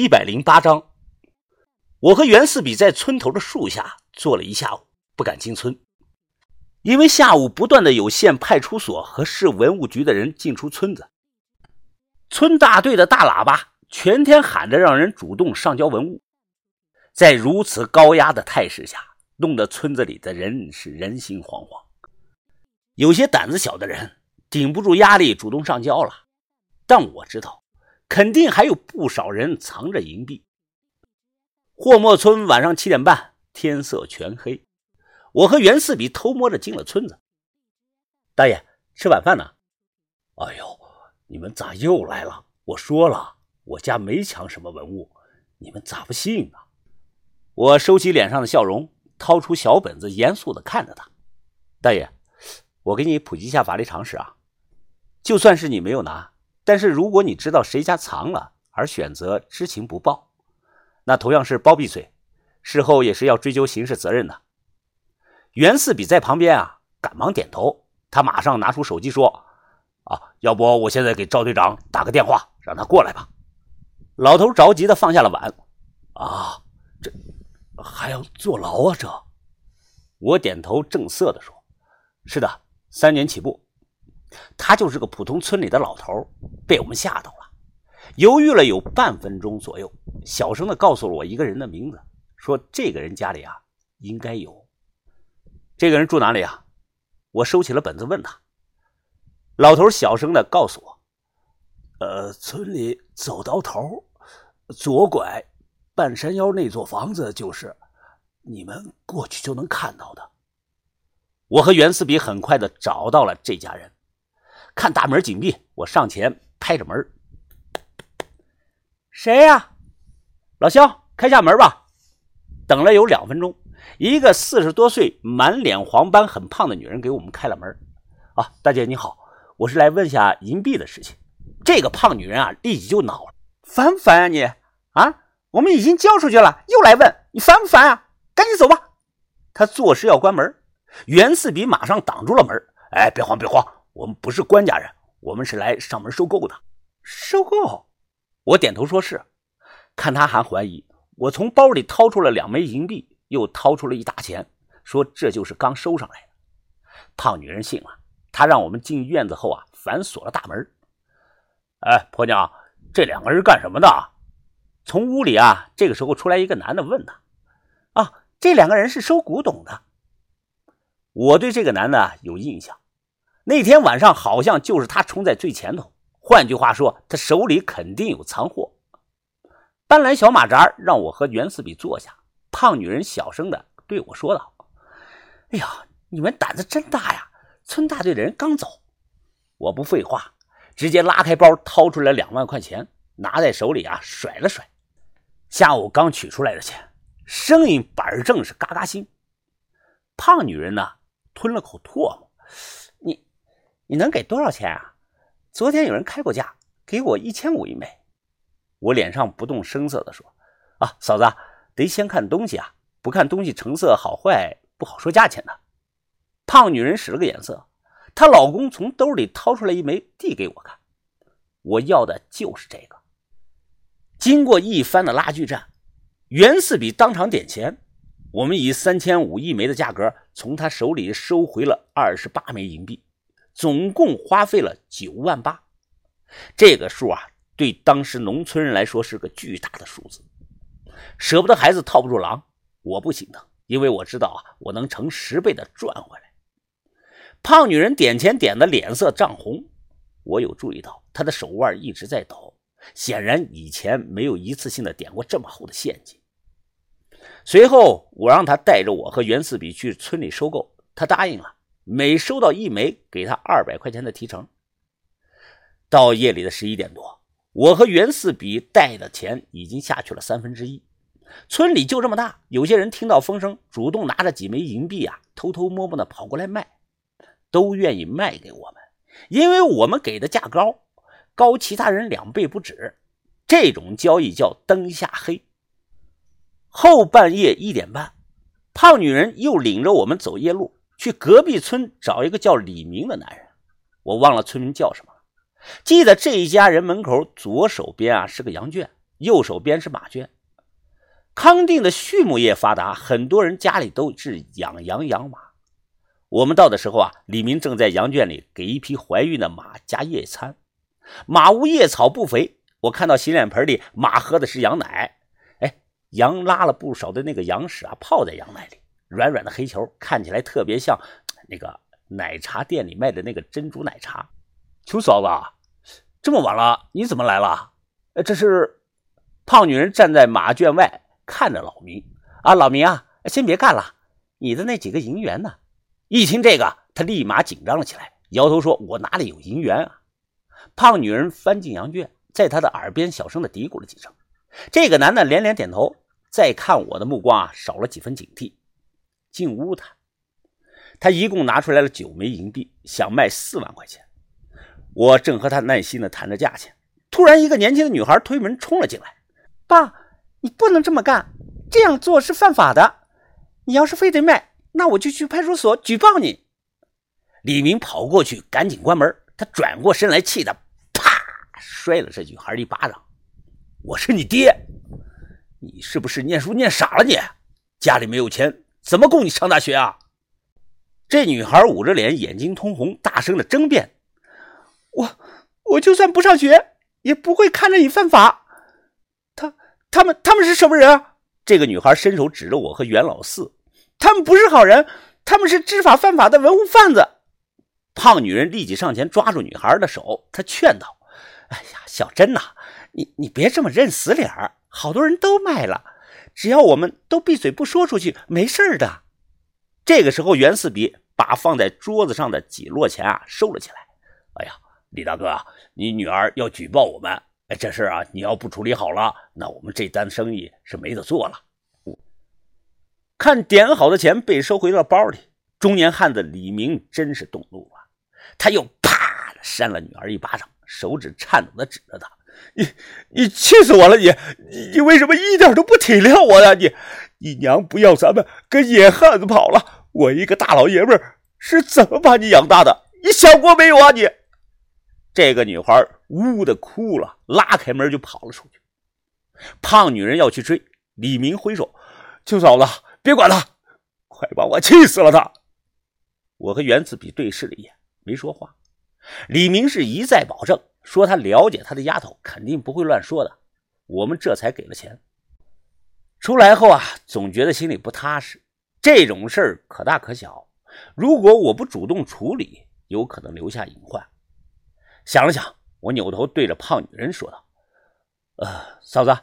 一百零八章，我和袁四比在村头的树下坐了一下午，不敢进村，因为下午不断的有县派出所和市文物局的人进出村子，村大队的大喇叭全天喊着让人主动上交文物，在如此高压的态势下，弄得村子里的人是人心惶惶，有些胆子小的人顶不住压力，主动上交了，但我知道。肯定还有不少人藏着银币。霍莫村晚上七点半，天色全黑，我和袁四比偷摸着进了村子。大爷，吃晚饭呢？哎呦，你们咋又来了？我说了，我家没抢什么文物，你们咋不信呢？我收起脸上的笑容，掏出小本子，严肃的看着他。大爷，我给你普及一下法律常识啊，就算是你没有拿。但是如果你知道谁家藏了而选择知情不报，那同样是包庇罪，事后也是要追究刑事责任的。袁四比在旁边啊，赶忙点头。他马上拿出手机说：“啊，要不我现在给赵队长打个电话，让他过来吧。”老头着急的放下了碗。啊，这还要坐牢啊？这，我点头正色的说：“是的，三年起步。”他就是个普通村里的老头，被我们吓到了，犹豫了有半分钟左右，小声的告诉了我一个人的名字，说这个人家里啊应该有。这个人住哪里啊？我收起了本子问他。老头小声的告诉我：“呃，村里走到头，左拐，半山腰那座房子就是，你们过去就能看到的。”我和袁四比很快的找到了这家人。看大门紧闭，我上前拍着门：“谁呀？老肖，开下门吧。”等了有两分钟，一个四十多岁、满脸黄斑、很胖的女人给我们开了门。“啊，大姐你好，我是来问下银币的事情。”这个胖女人啊，立即就恼了：“烦不烦啊你？啊，我们已经交出去了，又来问，你烦不烦啊？赶紧走吧！”她作势要关门，袁四比马上挡住了门：“哎，别慌，别慌。”我们不是官家人，我们是来上门收购的。收购？我点头说是。看他还怀疑，我从包里掏出了两枚银币，又掏出了一沓钱，说这就是刚收上来的。胖女人信了，她让我们进院子后啊，反锁了大门。哎，婆娘，这两个人干什么的？从屋里啊，这个时候出来一个男的问他：“啊，这两个人是收古董的。”我对这个男的有印象。那天晚上好像就是他冲在最前头，换句话说，他手里肯定有藏货。搬来小马扎，让我和袁四比坐下。胖女人小声的对我说道：“哎呀，你们胆子真大呀！村大队的人刚走。”我不废话，直接拉开包，掏出来两万块钱，拿在手里啊，甩了甩。下午刚取出来的钱，声音板正，是嘎嘎新。胖女人呢，吞了口唾沫。你能给多少钱啊？昨天有人开过价，给我一千五一枚。我脸上不动声色地说：“啊，嫂子，得先看东西啊，不看东西成色好坏，不好说价钱的。”胖女人使了个眼色，她老公从兜里掏出来一枚，递给我看。我要的就是这个。经过一番的拉锯战，袁四比当场点钱，我们以三千五一枚的价格从他手里收回了二十八枚银币。总共花费了九万八，这个数啊，对当时农村人来说是个巨大的数字。舍不得孩子套不住狼，我不心疼，因为我知道啊，我能成十倍的赚回来。胖女人点钱点的脸色涨红，我有注意到她的手腕一直在抖，显然以前没有一次性的点过这么厚的现金。随后我让她带着我和袁四比去村里收购，她答应了。每收到一枚，给他二百块钱的提成。到夜里的十一点多，我和袁四比带的钱已经下去了三分之一。村里就这么大，有些人听到风声，主动拿着几枚银币啊，偷偷摸摸的跑过来卖，都愿意卖给我们，因为我们给的价高，高其他人两倍不止。这种交易叫灯下黑。后半夜一点半，胖女人又领着我们走夜路。去隔壁村找一个叫李明的男人，我忘了村民叫什么了。记得这一家人门口左手边啊是个羊圈，右手边是马圈。康定的畜牧业发达，很多人家里都是养羊养马。我们到的时候啊，李明正在羊圈里给一匹怀孕的马加夜餐。马无夜草不肥，我看到洗脸盆里马喝的是羊奶。哎，羊拉了不少的那个羊屎啊，泡在羊奶里，软软的黑球，看起来特别像那个奶茶店里卖的那个珍珠奶茶。秋嫂子，这么晚了，你怎么来了？这是胖女人站在马圈外看着老明啊，老明啊，先别干了，你的那几个银元呢？一听这个，他立马紧张了起来，摇头说：“我哪里有银元啊？”胖女人翻进羊圈，在他的耳边小声的嘀咕了几声。这个男的连连点头，再看我的目光啊，少了几分警惕。进屋谈，他一共拿出来了九枚银币，想卖四万块钱。我正和他耐心的谈着价钱，突然一个年轻的女孩推门冲了进来：“爸，你不能这么干，这样做是犯法的。你要是非得卖。”那我就去派出所举报你。李明跑过去，赶紧关门。他转过身来，气得啪摔了这女孩一巴掌。我是你爹，你是不是念书念傻了？你家里没有钱，怎么供你上大学啊？这女孩捂着脸，眼睛通红，大声的争辩：“我我就算不上学，也不会看着你犯法。他他们他们是什么人啊？”这个女孩伸手指着我和袁老四。他们不是好人，他们是知法犯法的文物贩子。胖女人立即上前抓住女孩的手，她劝道：“哎呀，小珍呐，你你别这么认死理儿，好多人都卖了，只要我们都闭嘴不说出去，没事的。”这个时候，袁四比把放在桌子上的几摞钱啊收了起来。哎呀，李大哥啊，你女儿要举报我们，哎，这事啊，你要不处理好了，那我们这单生意是没得做了。看点好的钱被收回到包里，中年汉子李明真是动怒了，他又啪的扇了女儿一巴掌，手指颤抖的指着他：“你你气死我了！你你为什么一点都不体谅我呀？你你娘不要咱们跟野汉子跑了，我一个大老爷们是怎么把你养大的？你想过没有啊？你！”这个女孩呜的哭了，拉开门就跑了出去。胖女人要去追，李明挥手：“秋嫂子。”别管他，快把我气死了！他，我和袁子比对视了一眼，没说话。李明是一再保证，说他了解他的丫头，肯定不会乱说的。我们这才给了钱。出来后啊，总觉得心里不踏实。这种事儿可大可小，如果我不主动处理，有可能留下隐患。想了想，我扭头对着胖女人说道：“呃，嫂子，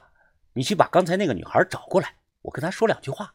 你去把刚才那个女孩找过来，我跟她说两句话。”